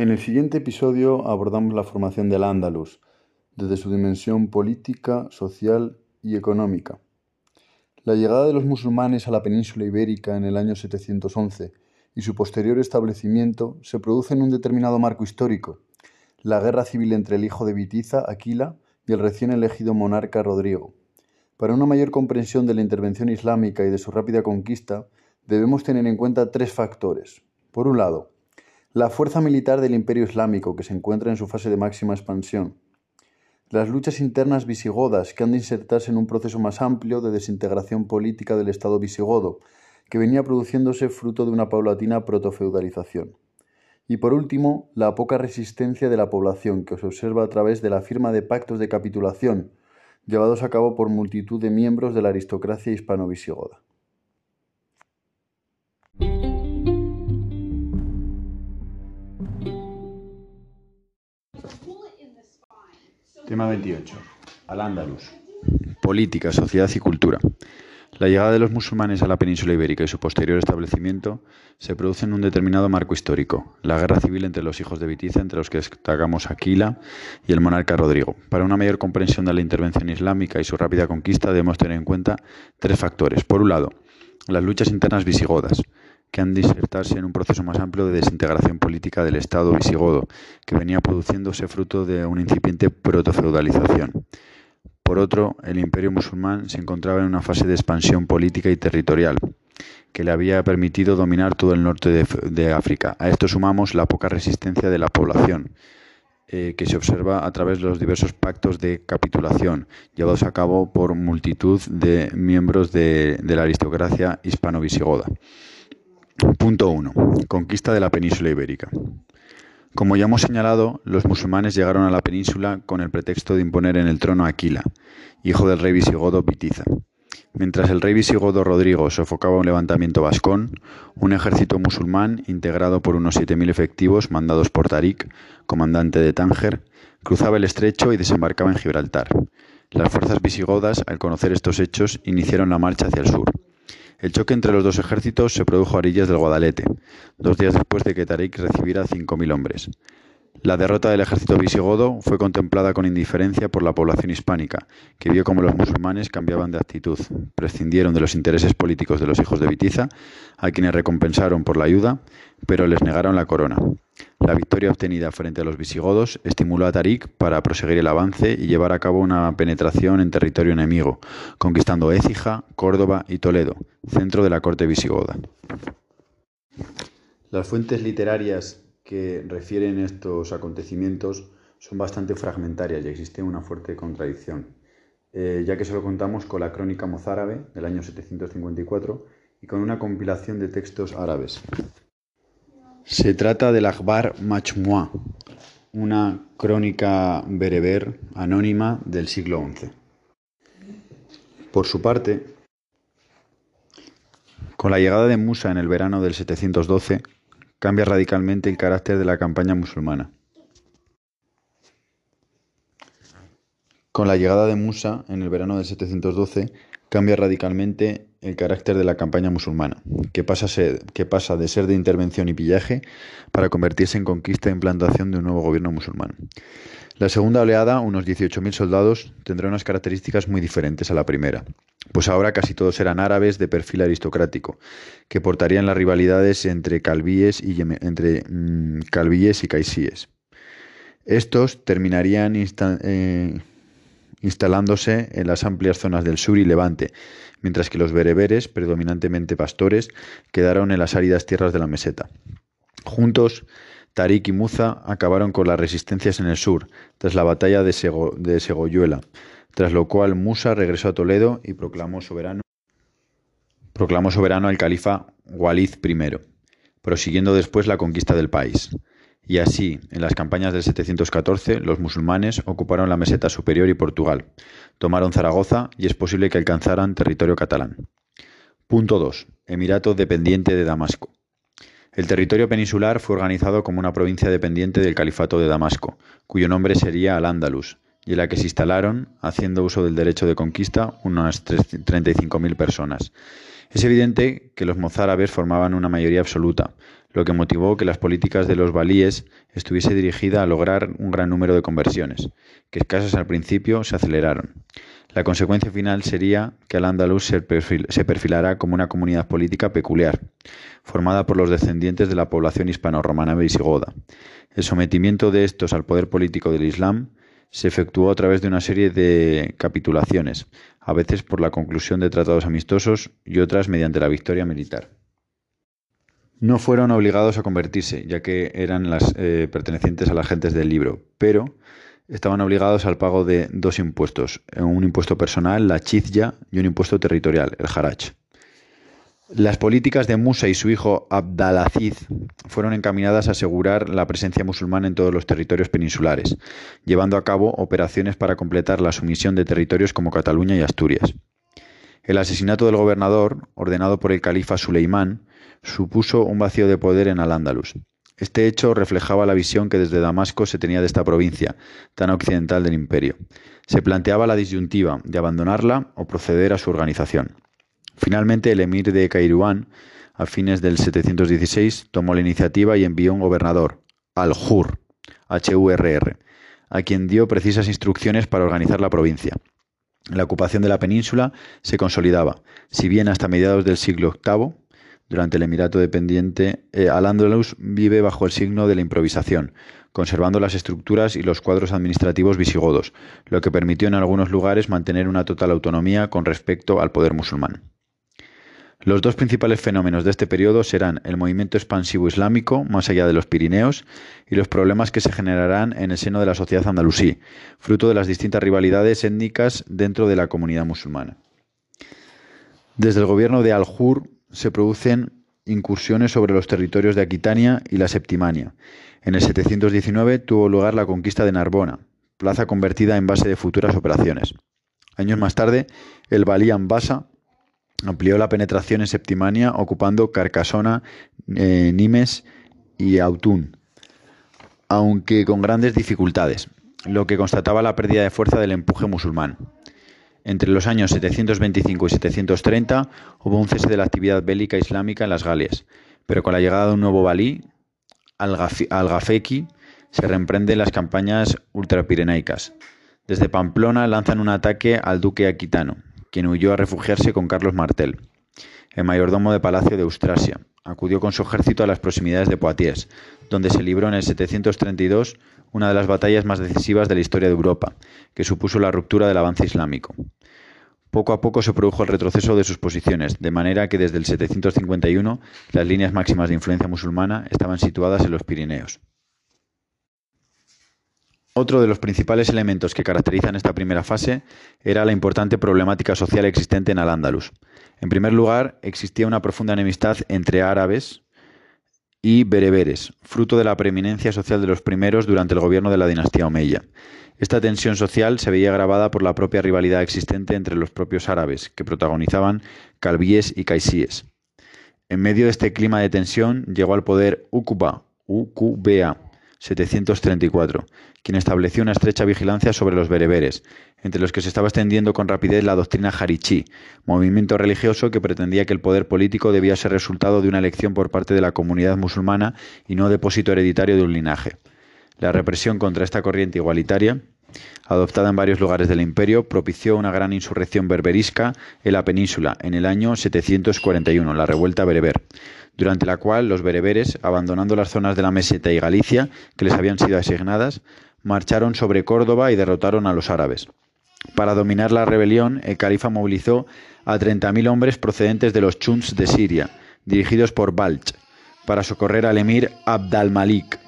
En el siguiente episodio abordamos la formación del Andalus, desde su dimensión política, social y económica. La llegada de los musulmanes a la península ibérica en el año 711 y su posterior establecimiento se produce en un determinado marco histórico, la guerra civil entre el hijo de Vitiza, Aquila, y el recién elegido monarca Rodrigo. Para una mayor comprensión de la intervención islámica y de su rápida conquista, debemos tener en cuenta tres factores. Por un lado, la fuerza militar del Imperio Islámico, que se encuentra en su fase de máxima expansión. Las luchas internas visigodas, que han de insertarse en un proceso más amplio de desintegración política del Estado visigodo, que venía produciéndose fruto de una paulatina protofeudalización. Y por último, la poca resistencia de la población, que se observa a través de la firma de pactos de capitulación, llevados a cabo por multitud de miembros de la aristocracia hispano-visigoda. Tema 28. Al-Ándalus. Política, sociedad y cultura. La llegada de los musulmanes a la península ibérica y su posterior establecimiento se produce en un determinado marco histórico, la guerra civil entre los hijos de Vitiza, entre los que destacamos Aquila y el monarca Rodrigo. Para una mayor comprensión de la intervención islámica y su rápida conquista debemos tener en cuenta tres factores. Por un lado, las luchas internas visigodas, que han de en un proceso más amplio de desintegración política del Estado visigodo, que venía produciéndose fruto de una incipiente protofeudalización. Por otro, el imperio musulmán se encontraba en una fase de expansión política y territorial, que le había permitido dominar todo el norte de, África. A esto sumamos la poca resistencia de la población, eh, que se observa a través de los diversos pactos de capitulación llevados a cabo por multitud de miembros de, de la aristocracia hispano-visigoda. Punto 1. Conquista de la península ibérica. Como ya hemos señalado, los musulmanes llegaron a la península con el pretexto de imponer en el trono a Aquila, hijo del rey visigodo Pitiza. Mientras el rey visigodo Rodrigo sofocaba un levantamiento vascón, un ejército musulmán integrado por unos 7.000 efectivos mandados por Tarik, comandante de Tánger, cruzaba el estrecho y desembarcaba en Gibraltar. Las fuerzas visigodas, al conocer estos hechos, iniciaron la marcha hacia el sur. El choque entre los dos ejércitos se produjo a orillas del Guadalete, dos días después de que Tarik recibiera 5.000 hombres. La derrota del ejército visigodo fue contemplada con indiferencia por la población hispánica, que vio cómo los musulmanes cambiaban de actitud, prescindieron de los intereses políticos de los hijos de Vitiza, a quienes recompensaron por la ayuda, pero les negaron la corona. La victoria obtenida frente a los visigodos estimuló a Tarik para proseguir el avance y llevar a cabo una penetración en territorio enemigo, conquistando Écija, Córdoba y Toledo, centro de la corte visigoda. Las fuentes literarias que refieren estos acontecimientos son bastante fragmentarias y existe una fuerte contradicción, eh, ya que solo contamos con la crónica mozárabe del año 754 y con una compilación de textos árabes. Se trata del Akbar Majmua, una crónica bereber anónima del siglo XI. Por su parte, con la llegada de Musa en el verano del 712, cambia radicalmente el carácter de la campaña musulmana. Con la llegada de Musa en el verano del 712, cambia radicalmente el carácter de la campaña musulmana, que pasa, de ser de intervención y pillaje para convertirse en conquista e implantación de un nuevo gobierno musulmán. La segunda oleada, unos 18.000 soldados, tendrá unas características muy diferentes a la primera pues ahora casi todos eran árabes de perfil aristocrático, que portarían las rivalidades entre calvíes y, entre, mm, calvíes y caisíes. Estos terminarían eh, instalándose en las amplias zonas del sur y levante, mientras que los bereberes, predominantemente pastores, quedaron en las áridas tierras de la meseta. Juntos, Tarik y Muza acabaron con las resistencias en el sur, tras la batalla de, Segoyuela, tras lo cual Musa regresó a Toledo y proclamó soberano, proclamó soberano al califa Walid I, prosiguiendo después la conquista del país. Y así, en las campañas del 714, los musulmanes ocuparon la meseta superior y Portugal, tomaron Zaragoza y es posible que alcanzaran territorio catalán. Punto 2. Emirato dependiente de Damasco. El territorio peninsular fue organizado como una provincia dependiente del califato de Damasco, cuyo nombre sería Al-Ándalus, y en la que se instalaron, haciendo uso del derecho de conquista, unas 35.000 personas. Es evidente que los mozárabes formaban una mayoría absoluta, lo que motivó que las políticas de los valíes estuviese dirigida a lograr un gran número de conversiones, que escasas al principio se aceleraron. La consecuencia final sería que Al-Ándalus se, perfilará como una comunidad política peculiar, formada por los descendientes de la población hispano-romana visigoda. El sometimiento de estos al poder político del Islam se efectuó a través de una serie de capitulaciones, a veces por la conclusión de tratados amistosos y otras mediante la victoria militar. No fueron obligados a convertirse, ya que eran las eh, pertenecientes a las gentes del libro, pero estaban obligados al pago de dos impuestos, un impuesto personal, la chizya, y un impuesto territorial, el harach. Las políticas de Musa y su hijo Abdalaziz fueron encaminadas a asegurar la presencia musulmana en todos los territorios peninsulares, llevando a cabo operaciones para completar la sumisión de territorios como Cataluña y Asturias. El asesinato del gobernador, ordenado por el califa Suleimán, supuso un vacío de poder en Al-Ándalus. Este hecho reflejaba la visión que desde Damasco se tenía de esta provincia, tan occidental del imperio. Se planteaba la disyuntiva de abandonarla o proceder a su organización. Finalmente, el emir de Cairuán, a fines del 716, tomó la iniciativa y envió un gobernador, al-Hur, H-U-R-R, a quien dio precisas instrucciones para organizar la provincia. La ocupación de la península se consolidaba, si bien hasta mediados del siglo VIII, durante el Emirato dependiente, eh, Al-Ándalus vive bajo el signo de la improvisación, conservando las estructuras y los cuadros administrativos visigodos, lo que permitió en algunos lugares mantener una total autonomía con respecto al poder musulmán. Los dos principales fenómenos de este periodo serán el movimiento expansivo islámico más allá de los Pirineos y los problemas que se generarán en el seno de la sociedad andalusí, fruto de las distintas rivalidades étnicas dentro de la comunidad musulmana. Desde el gobierno de Al-Jur se producen incursiones sobre los territorios de Aquitania y la Septimania. En el 719 tuvo lugar la conquista de Narbona, plaza convertida en base de futuras operaciones. Años más tarde, el Balían Basa amplió la penetración en Septimania, ocupando Carcasona, eh, Nimes y Autun, aunque con grandes dificultades, lo que constataba la pérdida de fuerza del empuje musulmán. Entre los años 725 y 730 hubo un cese de la actividad bélica islámica en las Galias, pero con la llegada de un nuevo valí, Al-Gafeki, se reemprenden las campañas ultrapirenaicas. Desde Pamplona lanzan un ataque al duque aquitano, quien huyó a refugiarse con Carlos Martel, el mayordomo de Palacio de Austrasia. Acudió con su ejército a las proximidades de Poitiers, donde se libró en el 732 una de las batallas más decisivas de la historia de Europa, que supuso la ruptura del avance islámico. Poco a poco se produjo el retroceso de sus posiciones, de manera que desde el 751 las líneas máximas de influencia musulmana estaban situadas en los Pirineos. Otro de los principales elementos que caracterizan esta primera fase era la importante problemática social existente en Al-Ándalus. En primer lugar, existía una profunda enemistad entre árabes y bereberes, fruto de la preeminencia social de los primeros durante el gobierno de la dinastía Omeya. Esta tensión social se veía agravada por la propia rivalidad existente entre los propios árabes, que protagonizaban calvíes y caisíes. En medio de este clima de tensión llegó al poder Uqba, UQBA, 734, quien estableció una estrecha vigilancia sobre los bereberes, entre los que se estaba extendiendo con rapidez la doctrina Harichi, movimiento religioso que pretendía que el poder político debía ser resultado de una elección por parte de la comunidad musulmana y no depósito hereditario de un linaje. La represión contra esta corriente igualitaria, adoptada en varios lugares del imperio, propició una gran insurrección berberisca en la península en el año 741, la revuelta bereber, durante la cual los bereberes, abandonando las zonas de la meseta y Galicia que les habían sido asignadas, marcharon sobre Córdoba y derrotaron a los árabes. Para dominar la rebelión, el califa movilizó a 30.000 hombres procedentes de los Chuns de Siria, dirigidos por Balch, para socorrer al emir Abd al-Malik,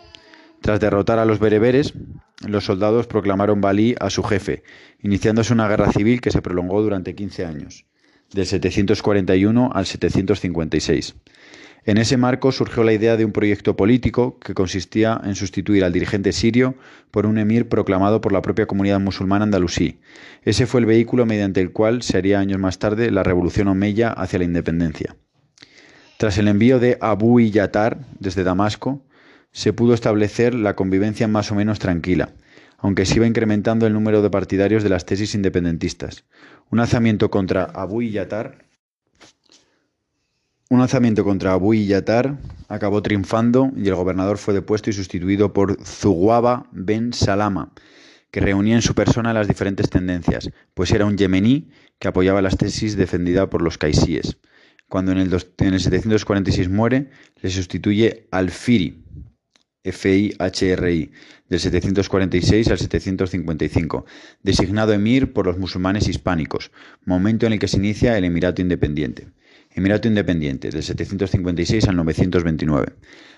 tras derrotar a los bereberes, los soldados proclamaron Balí a su jefe, iniciándose una guerra civil que se prolongó durante 15 años, del 741 al 756. En ese marco surgió la idea de un proyecto político que consistía en sustituir al dirigente sirio por un emir proclamado por la propia comunidad musulmana andalusí. Ese fue el vehículo mediante el cual se haría años más tarde la revolución omeya hacia la independencia. Tras el envío de Abu Yatar desde Damasco, se pudo establecer la convivencia más o menos tranquila, aunque se iba incrementando el número de partidarios de las tesis independentistas. Un alzamiento contra Abu Yatar Un alzamiento contra Abu Yatar acabó triunfando y el gobernador fue depuesto y sustituido por Zuguaba ben Salama, que reunía en su persona las diferentes tendencias, pues era un yemení que apoyaba las tesis defendidas por los caisíes. Cuando en el, 746 muere, le sustituye Al-Firi, FIHRI, del 746 al 755, designado emir por los musulmanes hispánicos, momento en el que se inicia el Emirato Independiente. Emirato Independiente, del 756 al 929.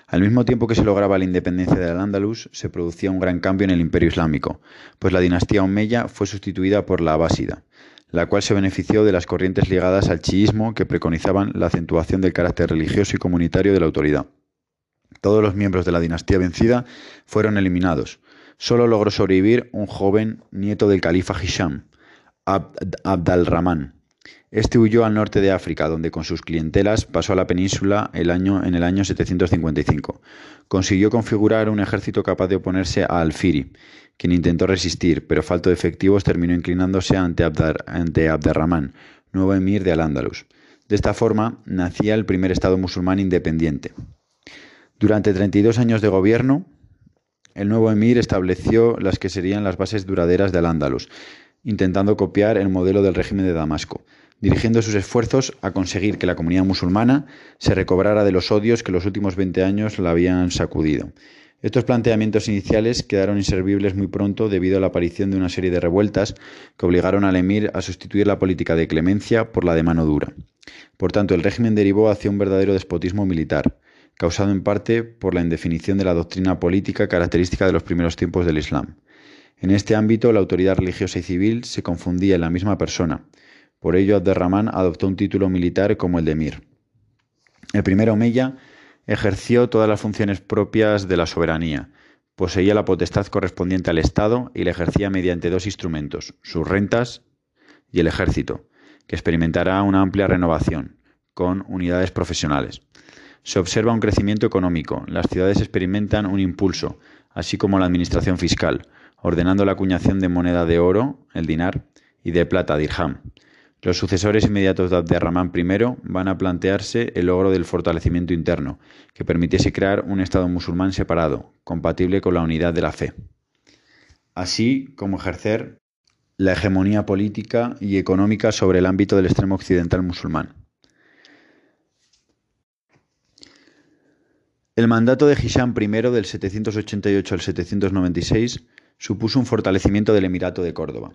Al mismo tiempo que se lograba la independencia del Andalus, se producía un gran cambio en el imperio islámico, pues la dinastía Omeya fue sustituida por la Abásida, la cual se benefició de las corrientes ligadas al chiismo que preconizaban la acentuación del carácter religioso y comunitario de la autoridad. Todos los miembros de la dinastía vencida fueron eliminados. Solo logró sobrevivir un joven nieto del califa Hisham, Abd al-Rahman, este huyó al norte de África, donde con sus clientelas pasó a la península el año, en el año 755. Consiguió configurar un ejército capaz de oponerse a Al-Firi, quien intentó resistir, pero falto de efectivos terminó inclinándose ante, ante Abderrahman, nuevo emir de Al-Ándalus. De esta forma nacía el primer Estado musulmán independiente. Durante 32 años de gobierno, el nuevo emir estableció las que serían las bases duraderas de Al-Ándalus, intentando copiar el modelo del régimen de Damasco dirigiendo sus esfuerzos a conseguir que la comunidad musulmana se recobrara de los odios que los últimos 20 años la habían sacudido. Estos planteamientos iniciales quedaron inservibles muy pronto debido a la aparición de una serie de revueltas que obligaron al emir a sustituir la política de clemencia por la de mano dura. Por tanto, el régimen derivó hacia un verdadero despotismo militar, causado en parte por la indefinición de la doctrina política característica de los primeros tiempos del Islam. En este ámbito, la autoridad religiosa y civil se confundía en la misma persona, por ello, Abderramán adoptó un título militar como el de emir. El primer Omeya ejerció todas las funciones propias de la soberanía. Poseía la potestad correspondiente al Estado y la ejercía mediante dos instrumentos, sus rentas y el ejército, que experimentará una amplia renovación, con unidades profesionales. Se observa un crecimiento económico, las ciudades experimentan un impulso, así como la administración fiscal, ordenando la acuñación de moneda de oro, el dinar, y de plata, dirham, los sucesores inmediatos de Abderramán I van a plantearse el logro del fortalecimiento interno, que permitiese crear un Estado musulmán separado, compatible con la unidad de la fe, así como ejercer la hegemonía política y económica sobre el ámbito del extremo occidental musulmán. El mandato de Hisham I del 788 al 796 supuso un fortalecimiento del Emirato de Córdoba.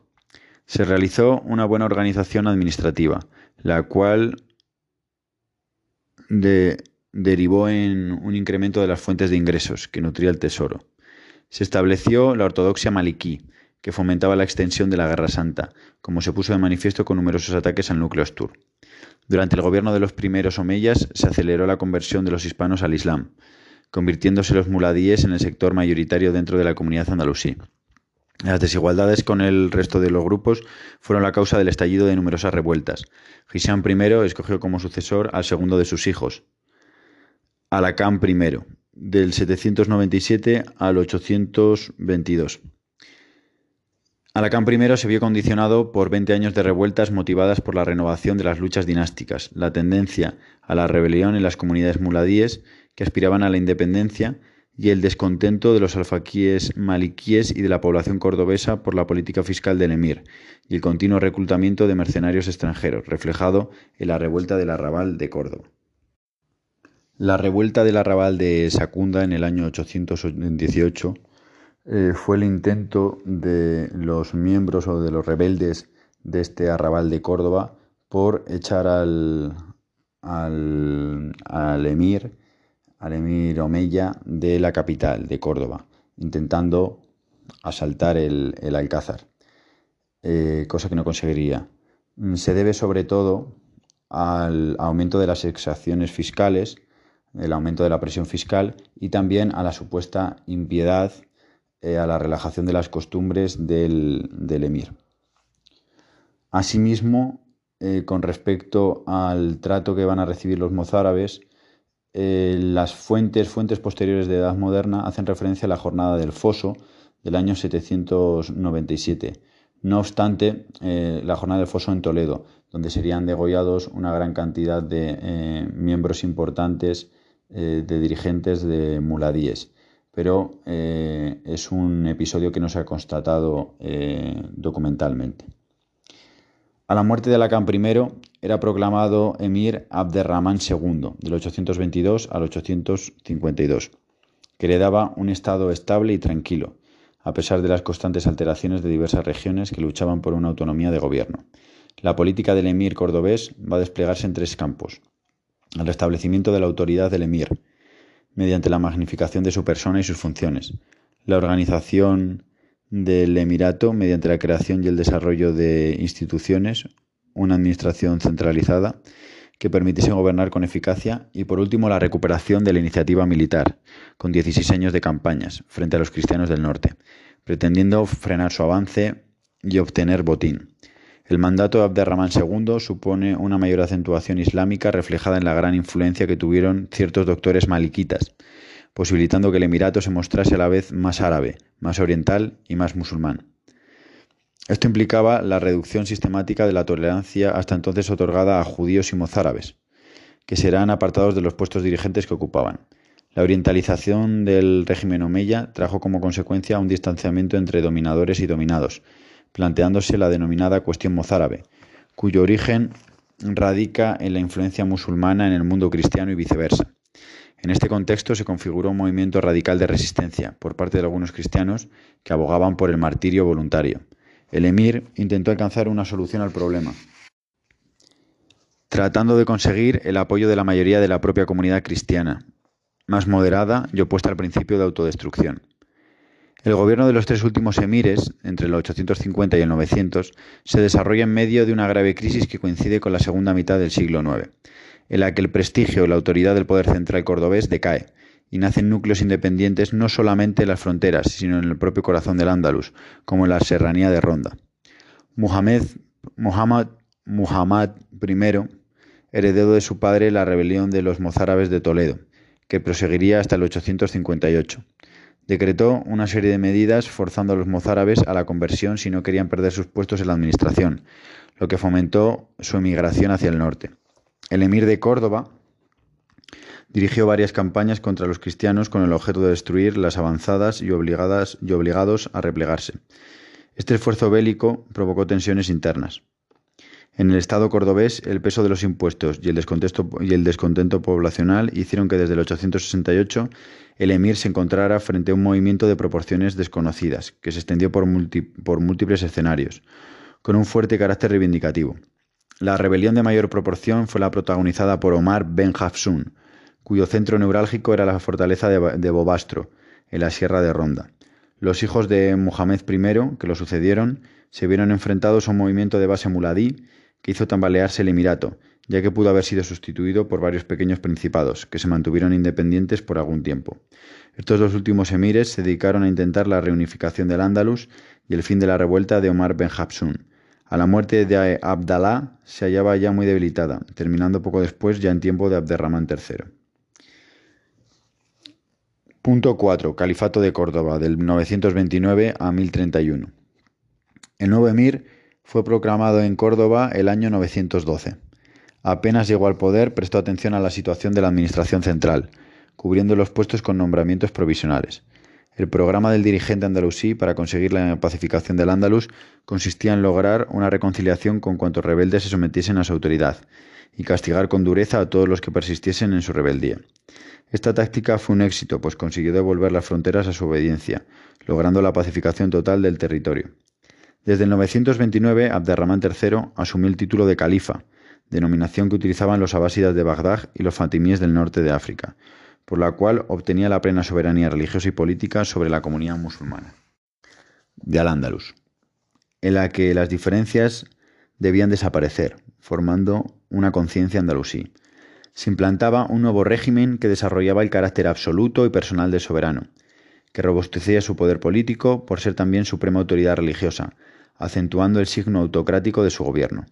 Se realizó una buena organización administrativa, la cual derivó en un incremento de las fuentes de ingresos que nutría el tesoro. Se estableció la ortodoxia maliquí, que fomentaba la extensión de la Guerra Santa, como se puso de manifiesto con numerosos ataques al núcleo Astur. Durante el gobierno de los primeros omeyas se aceleró la conversión de los hispanos al Islam, convirtiéndose los muladíes en el sector mayoritario dentro de la comunidad andalusí. Las desigualdades con el resto de los grupos fueron la causa del estallido de numerosas revueltas. Hisham I escogió como sucesor al segundo de sus hijos, Alakam I, del 797 al 822. Alakam I se vio condicionado por 20 años de revueltas motivadas por la renovación de las luchas dinásticas, la tendencia a la rebelión en las comunidades muladíes que aspiraban a la independencia y el descontento de los alfaquíes maliquíes y de la población cordobesa por la política fiscal del emir y el continuo reclutamiento de mercenarios extranjeros, reflejado en la revuelta del arrabal de Córdoba. La revuelta del arrabal de Sacunda en el año 818 eh, fue el intento de los miembros o de los rebeldes de este arrabal de Córdoba por echar al, al, emir al emir Omeya de la capital, de Córdoba, intentando asaltar el, Alcázar, eh, cosa que no conseguiría. Mm, se debe sobre todo al aumento de las exacciones fiscales, el aumento de la presión fiscal y también a la supuesta impiedad, eh, a la relajación de las costumbres del, emir. Asimismo, eh, con respecto al trato que van a recibir los mozárabes, eh, las fuentes, fuentes posteriores de Edad Moderna hacen referencia a la jornada del foso del año 797. No obstante, la jornada del foso en Toledo donde serían degollados una gran cantidad de miembros importantes de dirigentes de muladíes. Pero eh, es un episodio que no se ha constatado documentalmente. A la muerte de Alacán I era proclamado emir Abderramán II, del 822 al 852, que le daba un estado estable y tranquilo, a pesar de las constantes alteraciones de diversas regiones que luchaban por una autonomía de gobierno. La política del emir cordobés va a desplegarse en tres campos. El restablecimiento de la autoridad del emir, mediante la magnificación de su persona y sus funciones. La organización del Emirato mediante la creación y el desarrollo de instituciones, una administración centralizada que permitiese gobernar con eficacia y por último la recuperación de la iniciativa militar, con 16 años de campañas frente a los cristianos del norte, pretendiendo frenar su avance y obtener botín. El mandato de Abderramán II supone una mayor acentuación islámica reflejada en la gran influencia que tuvieron ciertos doctores maliquitas, posibilitando que el Emirato se mostrase a la vez más árabe, más oriental y más musulmán. Esto implicaba la reducción sistemática de la tolerancia hasta entonces otorgada a judíos y mozárabes, que serán apartados de los puestos dirigentes que ocupaban. La orientalización del régimen omeya trajo como consecuencia un distanciamiento entre dominadores y dominados, planteándose la denominada cuestión mozárabe, cuyo origen radica en la influencia musulmana en el mundo cristiano y viceversa. En este contexto se configuró un movimiento radical de resistencia por parte de algunos cristianos que abogaban por el martirio voluntario. El emir intentó alcanzar una solución al problema, tratando de conseguir el apoyo de la mayoría de la propia comunidad cristiana, más moderada y opuesta al principio de autodestrucción. El gobierno de los tres últimos emires, entre el 850 y el 900, se desarrolla en medio de una grave crisis que coincide con la segunda mitad del siglo IX en la que el prestigio y la autoridad del poder central cordobés decae, y nacen núcleos independientes no solamente en las fronteras, sino en el propio corazón del Andalus, como en la serranía de Ronda. Muhammad, Muhammad, Muhammad I, heredero de su padre la rebelión de los mozárabes de Toledo, que proseguiría hasta el 858. Decretó una serie de medidas forzando a los mozárabes a la conversión si no querían perder sus puestos en la administración, lo que fomentó su emigración hacia el norte. El emir de Córdoba dirigió varias campañas contra los cristianos con el objeto de destruir las avanzadas y, obligadas, y obligados a replegarse. Este esfuerzo bélico provocó tensiones internas. En el Estado cordobés, el peso de los impuestos y el, y el descontento poblacional hicieron que desde el 868 el emir se encontrara frente a un movimiento de proporciones desconocidas, que se extendió por, por múltiples escenarios, con un fuerte carácter reivindicativo. La rebelión de mayor proporción fue la protagonizada por Omar Ben Hafsun, cuyo centro neurálgico era la fortaleza de, Bobastro, en la sierra de Ronda. Los hijos de Mohamed I, que lo sucedieron, se vieron enfrentados a un movimiento de base muladí hizo tambalearse el Emirato, ya que pudo haber sido sustituido por varios pequeños principados, que se mantuvieron independientes por algún tiempo. Estos dos últimos emires se dedicaron a intentar la reunificación del Andalus y el fin de la revuelta de Omar Ben Hafsun, a la muerte de Abdalá se hallaba ya muy debilitada, terminando poco después ya en tiempo de Abderramán III. Punto 4. Califato de Córdoba, del 929 a 1031. El nuevo emir fue proclamado en Córdoba el año 912. Apenas llegó al poder, prestó atención a la situación de la administración central, cubriendo los puestos con nombramientos provisionales. El programa del dirigente andalusí para conseguir la pacificación del Andalus consistía en lograr una reconciliación con cuantos rebeldes se sometiesen a su autoridad y castigar con dureza a todos los que persistiesen en su rebeldía. Esta táctica fue un éxito, pues consiguió devolver las fronteras a su obediencia, logrando la pacificación total del territorio. Desde el 929, Abderramán III asumió el título de califa, denominación que utilizaban los abásidas de Bagdad y los fatimíes del norte de África, por la cual obtenía la plena soberanía religiosa y política sobre la comunidad musulmana de Al-Ándalus, en la que las diferencias debían desaparecer, formando una conciencia andalusí. Se implantaba un nuevo régimen que desarrollaba el carácter absoluto y personal del soberano, que robustecía su poder político por ser también suprema autoridad religiosa, acentuando el signo autocrático de su gobierno.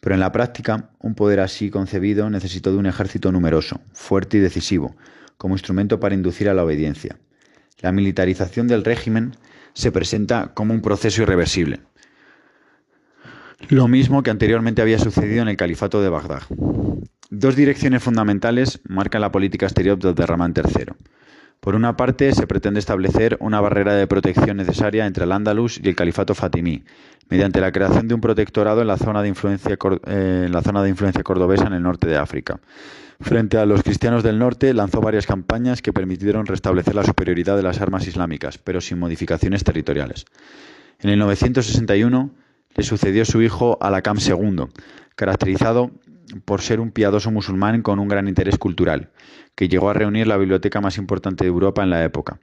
Pero en la práctica, un poder así concebido necesitó de un ejército numeroso, fuerte y decisivo, como instrumento para inducir a la obediencia. La militarización del régimen se presenta como un proceso irreversible. lo mismo que anteriormente había sucedido en el califato de Bagdad. Dos direcciones fundamentales marcan la política exterior de Abderramán III. Por una parte, se pretende establecer una barrera de protección necesaria entre el Andalus y el califato fatimí, mediante la creación de un protectorado en la zona de influencia, eh, en la zona de influencia cordobesa en el norte de África. Frente a los cristianos del norte, lanzó varias campañas que permitieron restablecer la superioridad de las armas islámicas, pero sin modificaciones territoriales. En el 961 le sucedió su hijo Alakam II, caracterizado por ser un piadoso musulmán con un gran interés cultural, que llegó a reunir la biblioteca más importante de Europa en la época.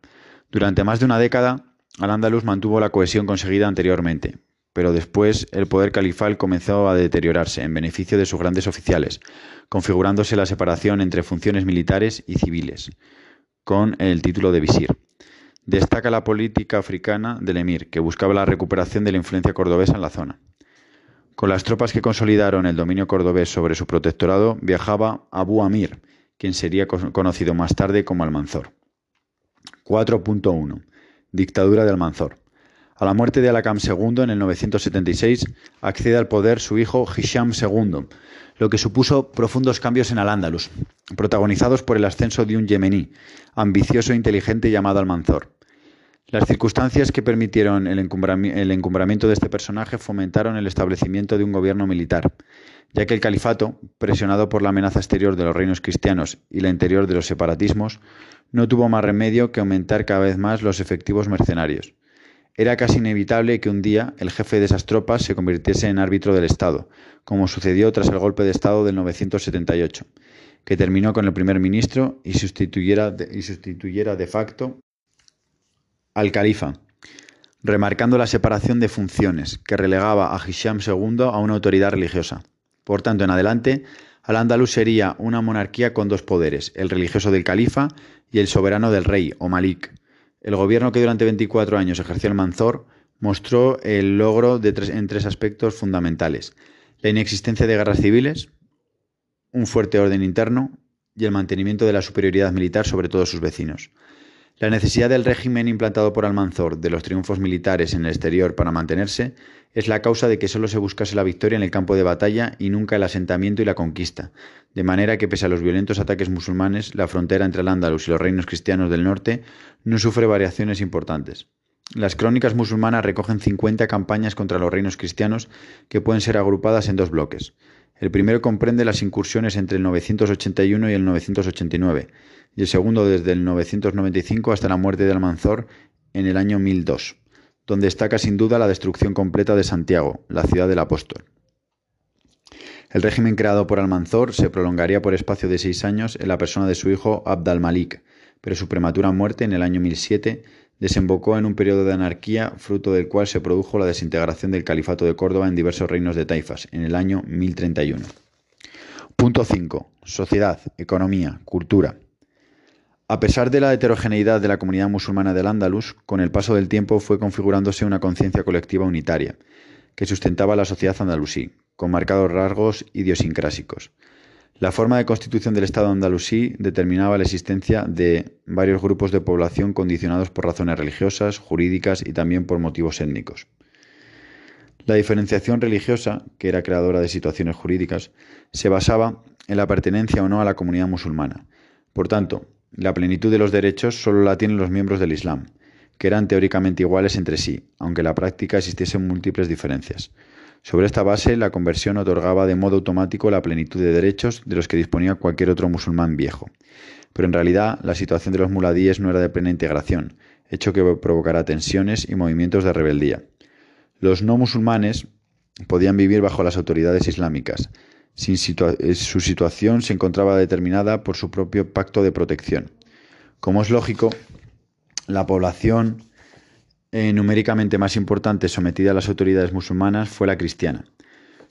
Durante más de una década, Al-Ándalus mantuvo la cohesión conseguida anteriormente, pero después el poder califal comenzó a deteriorarse en beneficio de sus grandes oficiales, configurándose la separación entre funciones militares y civiles, con el título de visir. Destaca la política africana del emir, que buscaba la recuperación de la influencia cordobesa en la zona. Con las tropas que consolidaron el dominio cordobés sobre su protectorado viajaba Abu Amir, quien sería conocido más tarde como Almanzor. 4.1. Dictadura de Almanzor. A la muerte de Alakam II en el 976 accede al poder su hijo Hisham II, lo que supuso profundos cambios en Al-Ándalus, protagonizados por el ascenso de un yemení, ambicioso e inteligente llamado Almanzor. Las circunstancias que permitieron el, encumbramiento de este personaje fomentaron el establecimiento de un gobierno militar, ya que el califato, presionado por la amenaza exterior de los reinos cristianos y la interior de los separatismos, no tuvo más remedio que aumentar cada vez más los efectivos mercenarios. Era casi inevitable que un día el jefe de esas tropas se convirtiese en árbitro del Estado, como sucedió tras el golpe de Estado del 978, que terminó con el primer ministro y sustituyera y sustituyera de facto al califa, remarcando la separación de funciones que relegaba a Hisham II a una autoridad religiosa. Por tanto, en adelante, Al-Ándalus sería una monarquía con dos poderes, el religioso del califa y el soberano del rey, o Malik. El gobierno que durante 24 años ejerció el Manzor mostró el logro de en tres aspectos fundamentales. La inexistencia de guerras civiles, un fuerte orden interno y el mantenimiento de la superioridad militar sobre todos sus vecinos. La necesidad del régimen implantado por Almanzor de los triunfos militares en el exterior para mantenerse es la causa de que solo se buscase la victoria en el campo de batalla y nunca el asentamiento y la conquista, de manera que pese a los violentos ataques musulmanes, la frontera entre el Andalus y los reinos cristianos del norte no sufre variaciones importantes. Las crónicas musulmanas recogen 50 campañas contra los reinos cristianos que pueden ser agrupadas en dos bloques. El primero comprende las incursiones entre el 981 y el 989, y el segundo desde el 995 hasta la muerte de Almanzor en el año 1002, donde destaca sin duda la destrucción completa de Santiago, la ciudad del apóstol. El régimen creado por Almanzor se prolongaría por espacio de seis años en la persona de su hijo Abd al-Malik, pero su prematura muerte en el año 1007 desembocó en un periodo de anarquía, fruto del cual se produjo la desintegración del califato de Córdoba en diversos reinos de taifas, en el año 1031. Punto 5. Sociedad, economía, cultura. A pesar de la heterogeneidad de la comunidad musulmana del Andalus, con el paso del tiempo fue configurándose una conciencia colectiva unitaria, que sustentaba la sociedad andalusí, con marcados rasgos idiosincrásicos. La forma de constitución del Estado andalusí determinaba la existencia de varios grupos de población condicionados por razones religiosas, jurídicas y también por motivos étnicos. La diferenciación religiosa, que era creadora de situaciones jurídicas, se basaba en la pertenencia o no a la comunidad musulmana. Por tanto, la plenitud de los derechos solo la tienen los miembros del Islam, que eran teóricamente iguales entre sí, aunque en la práctica existiesen múltiples diferencias. Sobre esta base, la conversión otorgaba de modo automático la plenitud de derechos de los que disponía cualquier otro musulmán viejo. Pero en realidad, la situación de los muladíes no era de plena integración, hecho que provocara tensiones y movimientos de rebeldía. Los no musulmanes podían vivir bajo las autoridades islámicas. Eh, su situación se encontraba determinada por su propio pacto de protección. Como es lógico, la población eh, numéricamente más importante sometida a las autoridades musulmanas fue la cristiana.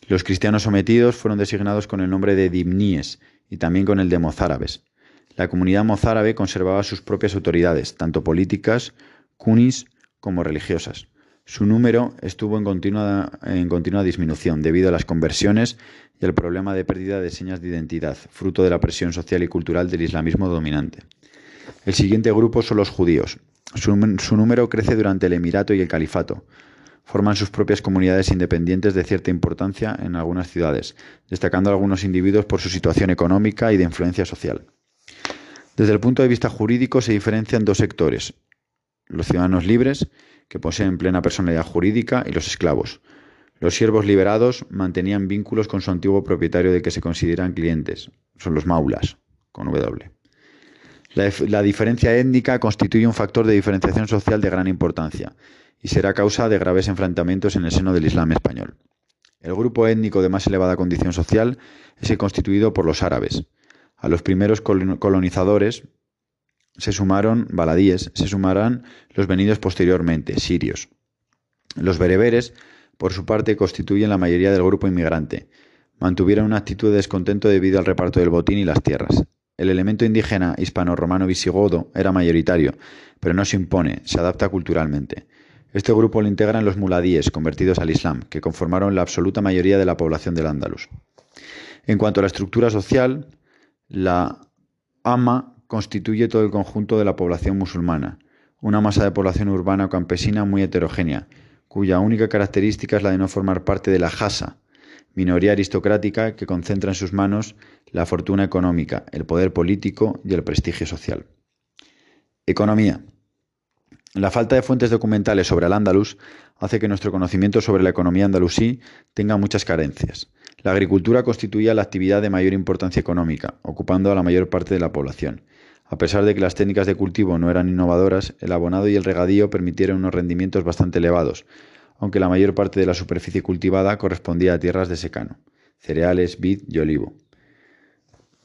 Los cristianos sometidos fueron designados con el nombre de dimníes y también con el de mozárabes. La comunidad mozárabe conservaba sus propias autoridades, tanto políticas, cunis como religiosas. Su número estuvo en continua, en continua disminución debido a las conversiones y al problema de pérdida de señas de identidad, fruto de la presión social y cultural del islamismo dominante. El siguiente grupo son los judíos, su, número crece durante el Emirato y el Califato. forman sus propias comunidades independientes de cierta importancia en algunas ciudades, destacando algunos individuos por su situación económica y de influencia social. Desde el punto de vista jurídico se diferencian dos sectores, los ciudadanos libres, que poseen plena personalidad jurídica, y los esclavos. Los siervos liberados mantenían vínculos con su antiguo propietario de que se consideran clientes, son los maulas, con W. La, diferencia étnica constituye un factor de diferenciación social de gran importancia y será causa de graves enfrentamientos en el seno del Islam español. El grupo étnico de más elevada condición social es el constituido por los árabes. A los primeros colonizadores se sumaron baladíes, se sumarán los venidos posteriormente, sirios. Los bereberes, por su parte, constituyen la mayoría del grupo inmigrante. Mantuvieron una actitud de descontento debido al reparto del botín y las tierras. El elemento indígena hispano-romano visigodo era mayoritario, pero no se impone, se adapta culturalmente. Este grupo lo integran los muladíes, convertidos al Islam, que conformaron la absoluta mayoría de la población del Andalus. En cuanto a la estructura social, la ama constituye todo el conjunto de la población musulmana, una masa de población urbana o campesina muy heterogénea, cuya única característica es la de no formar parte de la jasa, minoría aristocrática que concentra en sus manos la fortuna económica, el poder político y el prestigio social. Economía. La falta de fuentes documentales sobre el Andalus hace que nuestro conocimiento sobre la economía andalusí tenga muchas carencias. La agricultura constituía la actividad de mayor importancia económica, ocupando a la mayor parte de la población. A pesar de que las técnicas de cultivo no eran innovadoras, el abonado y el regadío permitieron unos rendimientos bastante elevados, aunque la mayor parte de la superficie cultivada correspondía a tierras de secano, cereales, vid y olivo,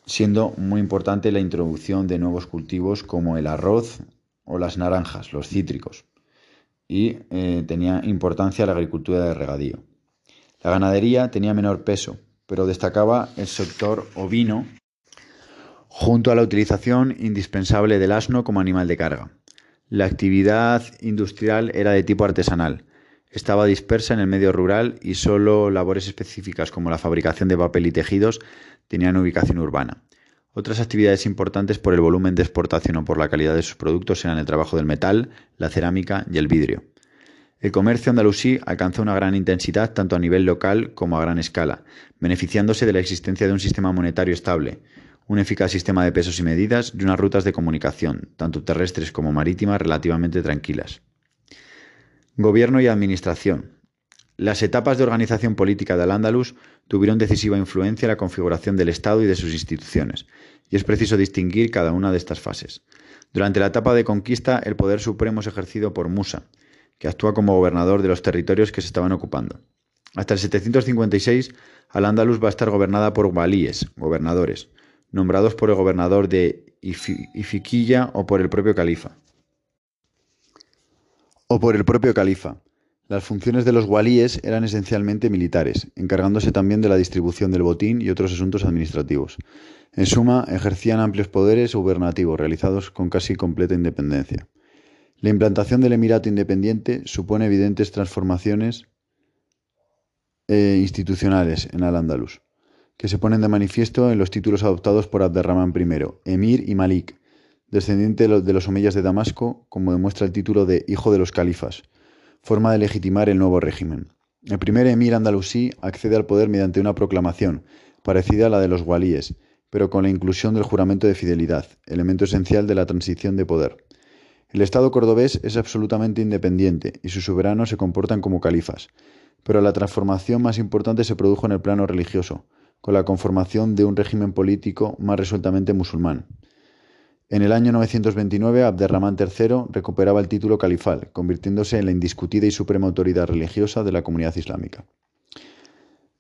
siendo muy importante la introducción de nuevos cultivos como el arroz o las naranjas, los cítricos, y eh, tenía importancia la agricultura de regadío. La ganadería tenía menor peso, pero destacaba el sector ovino junto a la utilización indispensable del asno como animal de carga. La actividad industrial era de tipo artesanal, estaba dispersa en el medio rural y solo labores específicas como la fabricación de papel y tejidos tenían ubicación urbana. Otras actividades importantes por el volumen de exportación o por la calidad de sus productos eran el trabajo del metal, la cerámica y el vidrio. El comercio andalusí alcanzó una gran intensidad tanto a nivel local como a gran escala, beneficiándose de la existencia de un sistema monetario estable, un eficaz sistema de pesos y medidas y unas rutas de comunicación, tanto terrestres como marítimas, relativamente tranquilas. Gobierno y Administración. Las etapas de organización política del Andalus tuvieron decisiva influencia en la configuración del Estado y de sus instituciones, y es preciso distinguir cada una de estas fases. Durante la etapa de conquista, el poder supremo es ejercido por Musa, que actúa como gobernador de los territorios que se estaban ocupando. Hasta el 756, Al-Ándalus va a estar gobernada por walíes, gobernadores, nombrados por el gobernador de Ifiquilla o por el propio califa o por el propio califa. Las funciones de los walíes eran esencialmente militares, encargándose también de la distribución del botín y otros asuntos administrativos. En suma, ejercían amplios poderes gubernativos realizados con casi completa independencia. La implantación del Emirato Independiente supone evidentes transformaciones eh, institucionales en Al-Ándalus, que se ponen de manifiesto en los títulos adoptados por Abderramán I, Emir y Malik, descendiente de los omeyas de Damasco, como demuestra el título de Hijo de los Califas, forma de legitimar el nuevo régimen. El primer emir andalusí accede al poder mediante una proclamación, parecida a la de los walíes, pero con la inclusión del juramento de fidelidad, elemento esencial de la transición de poder. El Estado cordobés es absolutamente independiente y sus soberanos se comportan como califas, pero la transformación más importante se produjo en el plano religioso, con la conformación de un régimen político más resueltamente musulmán. En el año 929, Abderramán III recuperaba el título califal, convirtiéndose en la indiscutida y suprema autoridad religiosa de la comunidad islámica.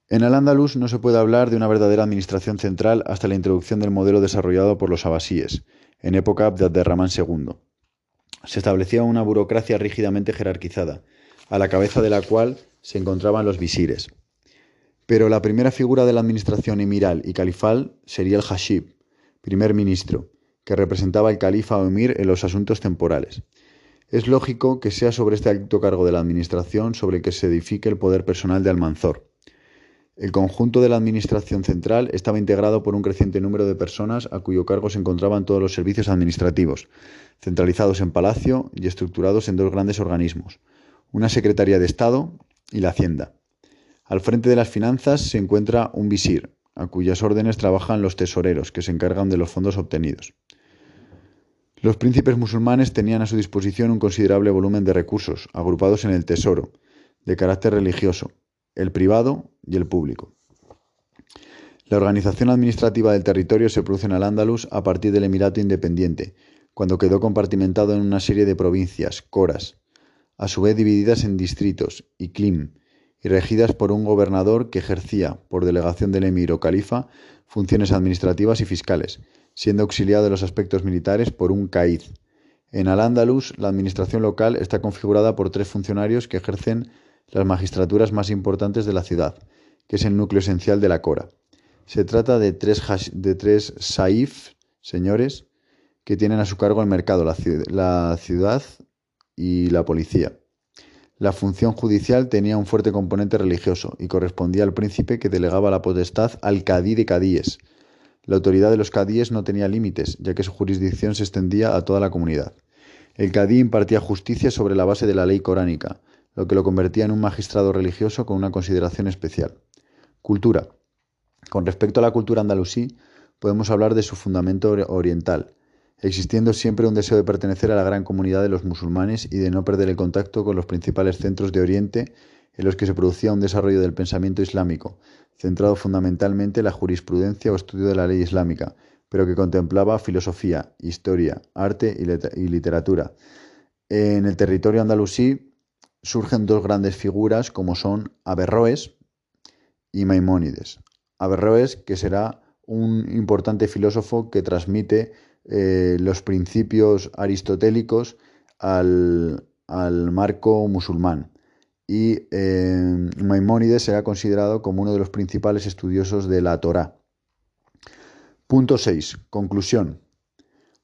En Al-Ándalus no se puede hablar de una verdadera administración central hasta la introducción del modelo desarrollado por los abasíes, en época de Abderramán II. Se establecía una burocracia rígidamente jerarquizada, a la cabeza de la cual se encontraban los visires. Pero la primera figura de la administración emiral y califal sería el hashib, primer ministro, que representaba el califa o emir en los asuntos temporales. Es lógico que sea sobre este alto cargo de la administración sobre el que se edifique el poder personal de Almanzor. El conjunto de la administración central estaba integrado por un creciente número de personas a cuyo cargo se encontraban todos los servicios administrativos, centralizados en palacio y estructurados en dos grandes organismos, una Secretaría de Estado y la Hacienda. Al frente de las finanzas se encuentra un visir, a cuyas órdenes trabajan los tesoreros, que se encargan de los fondos obtenidos. Los príncipes musulmanes tenían a su disposición un considerable volumen de recursos, agrupados en el tesoro, de carácter religioso, el privado y el público. La organización administrativa del territorio se produce en Al-Ándalus a partir del Emirato Independiente, cuando quedó compartimentado en una serie de provincias, coras, a su vez divididas en distritos, y clim, y regidas por un gobernador que ejercía, por delegación del emir o califa, funciones administrativas y fiscales, siendo auxiliado de los aspectos militares por un caid. En Al-Ándalus, la administración local está configurada por tres funcionarios que ejercen las magistraturas más importantes de la ciudad, que es el núcleo esencial de la Cora. Se trata de tres, de tres saif, señores, que tienen a su cargo el mercado, la ciudad y la policía. La función judicial tenía un fuerte componente religioso y correspondía al príncipe que delegaba la potestad al cadí de cadíes. La autoridad de los cadíes no tenía límites, ya que su jurisdicción se extendía a toda la comunidad. El cadí impartía justicia sobre la base de la ley coránica, lo que lo convertía en un magistrado religioso con una consideración especial. Cultura. Con respecto a la cultura andalusí, podemos hablar de su fundamento oriental, existiendo siempre un deseo de pertenecer a la gran comunidad de los musulmanes y de no perder el contacto con los principales centros de Oriente en los que se producía un desarrollo del pensamiento islámico, centrado fundamentalmente en la jurisprudencia o estudio de la ley islámica, pero que contemplaba filosofía, historia, arte y literatura. En el territorio andalusí surgen dos grandes figuras como son Averroes y Maimónides. Averroes, que será un importante filósofo que transmite eh, los principios aristotélicos al, marco musulmán. Y eh, Maimónides será considerado como uno de los principales estudiosos de la Torá. Punto 6. Conclusión.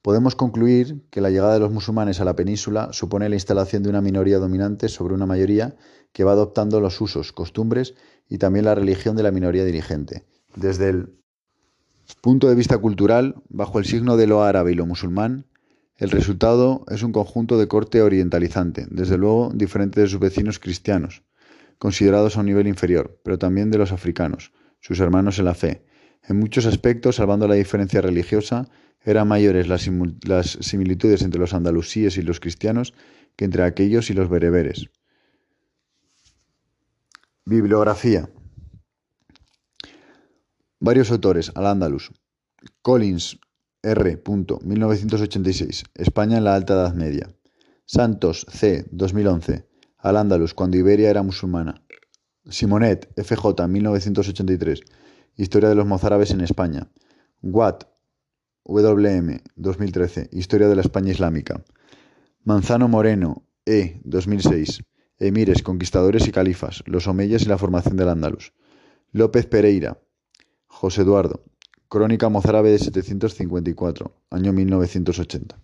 Podemos concluir que la llegada de los musulmanes a la península supone la instalación de una minoría dominante sobre una mayoría que va adoptando los usos, costumbres y también la religión de la minoría dirigente. Desde el Punto de vista cultural, bajo el signo de lo árabe y lo musulmán, el resultado es un conjunto de corte orientalizante, desde luego diferente de sus vecinos cristianos, considerados a un nivel inferior, pero también de los africanos, sus hermanos en la fe. En muchos aspectos, salvando la diferencia religiosa, eran mayores las, las similitudes entre los andalusíes y los cristianos que entre aquellos y los bereberes. Bibliografía. Varios autores, Al-Ándalus. Collins, R. 1986. España en la Alta Edad Media. Santos, C. 2011. Al-Ándalus, cuando Iberia era musulmana. Simonet, FJ, 1983. Historia de los mozárabes en España. Watt, WM, 2013. Historia de la España Islámica. Manzano Moreno, E. 2006. Emires, conquistadores y califas, los omeyas y la formación del Ándalus. López Pereira, José Eduardo. Crónica mozárabe de 754, año 1980.